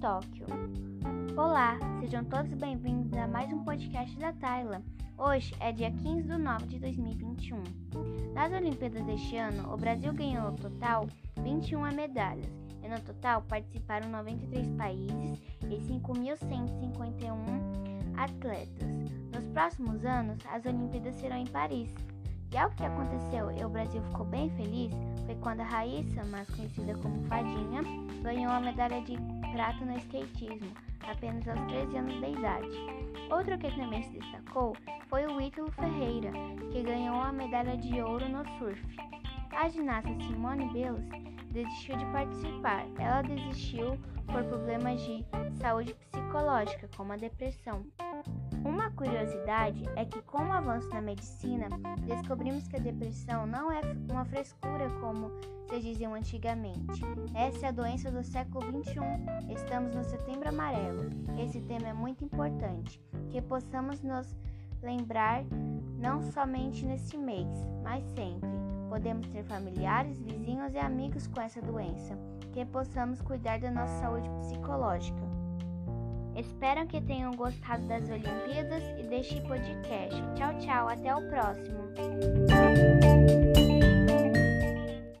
Tóquio. Olá, sejam todos bem-vindos a mais um podcast da Tayla. Hoje é dia 15 de nove de 2021. Nas Olimpíadas deste ano, o Brasil ganhou no total 21 medalhas, e no total participaram 93 países e 5.151 atletas. Nos próximos anos, as Olimpíadas serão em Paris. E algo que aconteceu e o Brasil ficou bem feliz foi quando a Raíssa, mais conhecida como Fadinha, ganhou a medalha de prata no skatismo, apenas aos 13 anos de idade. Outro que também se destacou foi o Ítalo Ferreira, que ganhou a medalha de ouro no surf. A ginasta Simone Biles desistiu de participar. Ela desistiu por problemas de saúde psicológica, como a depressão. Uma curiosidade é que, com o avanço da medicina, descobrimos que a depressão não é uma frescura como se diziam antigamente. Essa é a doença do século XXI. Estamos no Setembro Amarelo. Esse tema é muito importante, que possamos nos lembrar não somente neste mês, mas sempre. Podemos ter familiares, vizinhos e amigos com essa doença, que possamos cuidar da nossa saúde psicológica. Espero que tenham gostado das Olimpíadas e deste podcast. Tchau, tchau, até o próximo.